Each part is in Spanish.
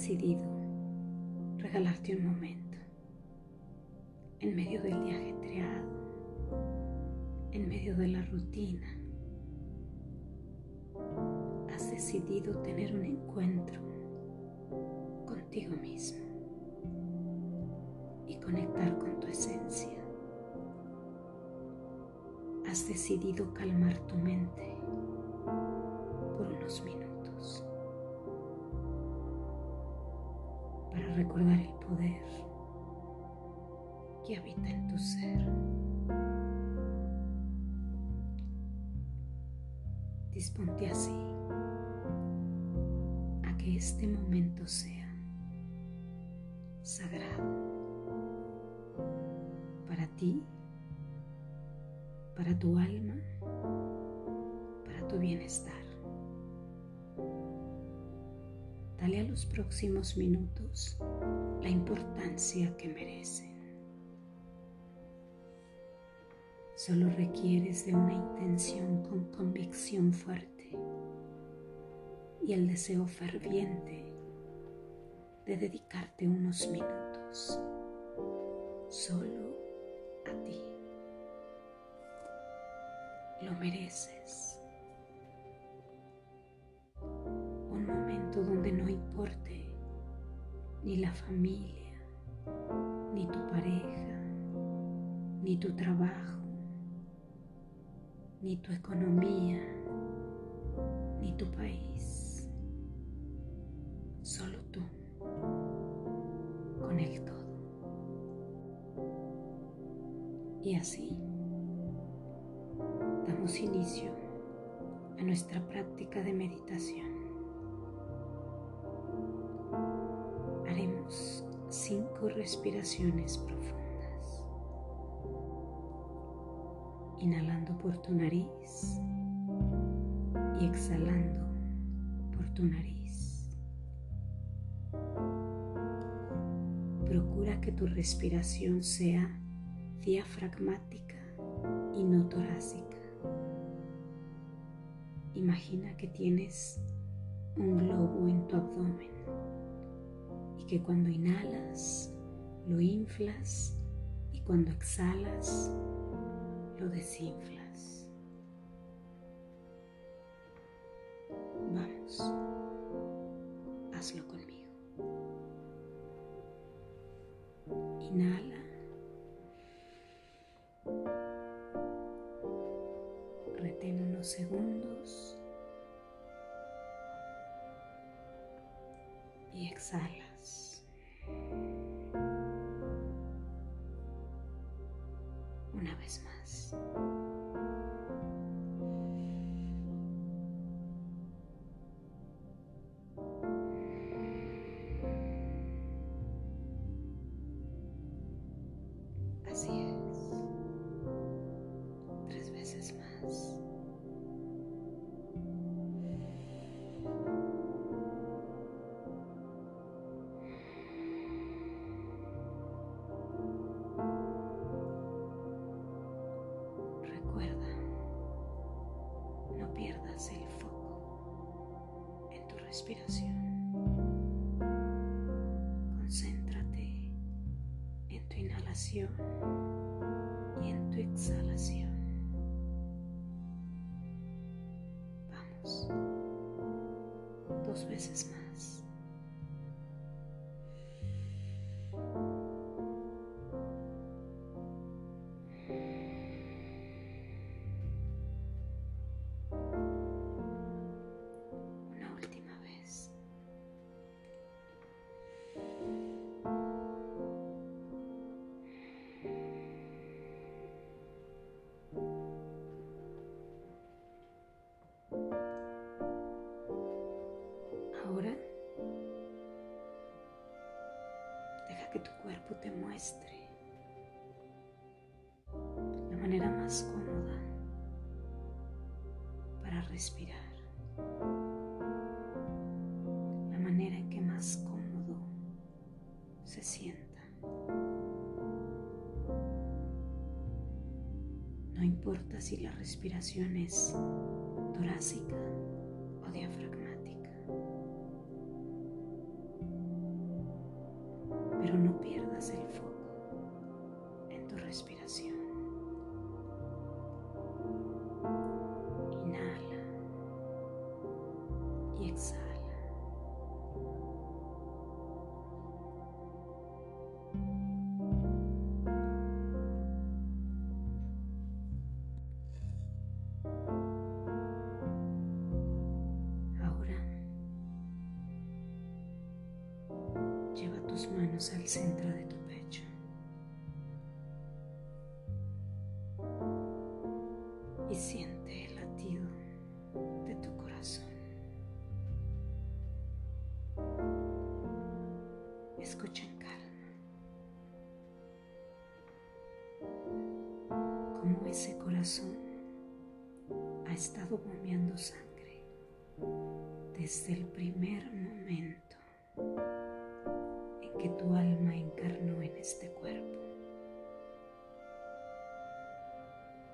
decidido regalarte un momento en medio del día ajetreado, en medio de la rutina. Has decidido tener un encuentro contigo mismo y conectar con tu esencia. Has decidido calmar tu mente por unos minutos recordar el poder que habita en tu ser. Disponte así a que este momento sea sagrado para ti, para tu alma, para tu bienestar. Dale a los próximos minutos la importancia que merece. Solo requieres de una intención con convicción fuerte y el deseo ferviente de dedicarte unos minutos solo a ti. Lo mereces. Ni la familia, ni tu pareja, ni tu trabajo ni tu economía, ni tu país, solo tú, con el todo. Y así damos inicio a nuestra práctica de meditación. Respiraciones profundas. inhalando por tu nariz y exhalando por tu nariz. Procura que tu respiración sea diafragmática y no torácica. Imagina que tienes un globo en tu abdomen y que cuando inhalas lo inflas y cuando exhalas lo desinflas. Vamos, hazlo conmigo. Inhala. Retén unos segundos. Y exhalas. Y en tu exhalación. Vamos, dos veces más. Que tu cuerpo te muestre la manera más cómoda para respirar, la manera en que más cómodo se sienta. No importa si la respiración es torácica o diafragmática. Respiración. Inhala y exhala. manos al centro de tu Escucha en calma cómo ese corazón ha estado bombeando sangre desde el primer momento que tu alma encarnó en este cuerpo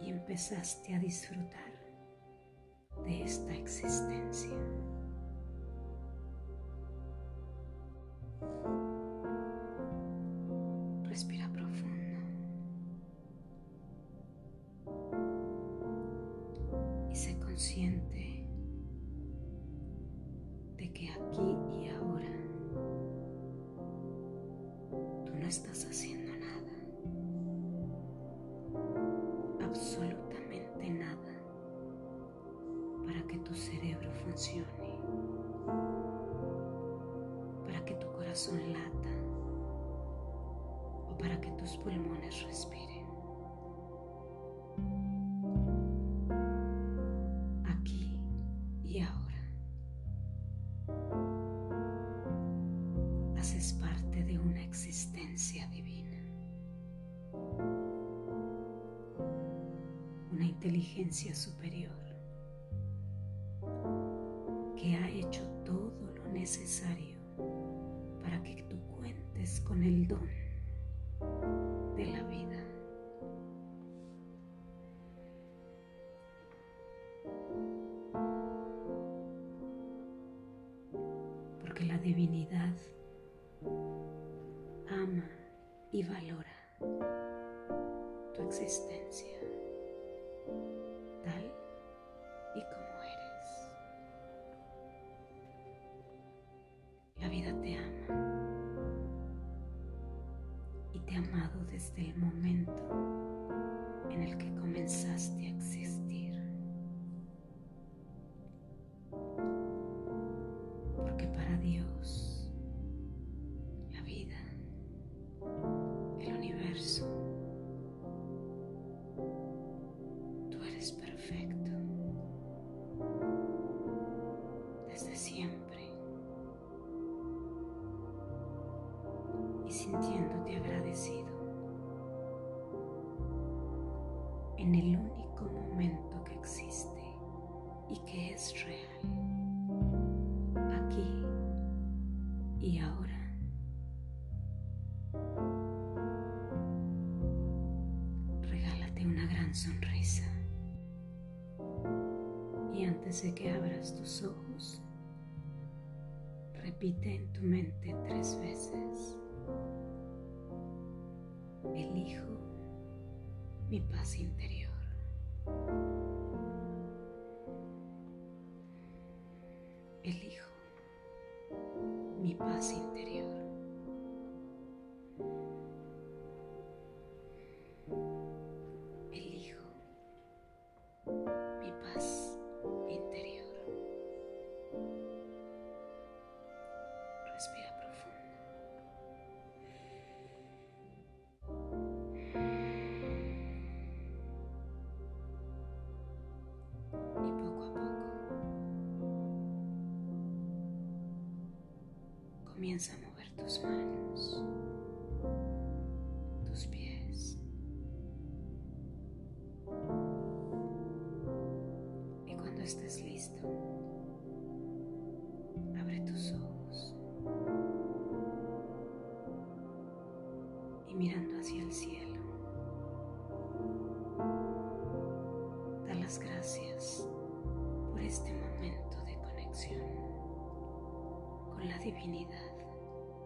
y empezaste a disfrutar de esta existencia. Consciente de que aquí y ahora estás haciendo nada. Absolutamente nada para que tu cerebro funcione. Para que tu corazón lata. O para que tus pulmones respiren. Haces parte de una existencia divina. Una inteligencia superior que ha hecho todo lo necesario para que tú cuentes con el don de la vida. Porque la divinidad ama y valora tu existencia tal y como eres. La vida te ama y te ha amado desde el momento en el que comenzaste a existir. En el único momento que existe y que es real, aquí y ahora. sonrisa. Y antes de que abras tus ojos, repite en tu mente tres veces. Elijo mi paz interior. Elijo mi paz interior. Comienza a mover tus manos, tus pies. Y cuando estés listo, abre tus ojos y mirando hacia el cielo, da las gracias por este momento de conexión con la divinidad.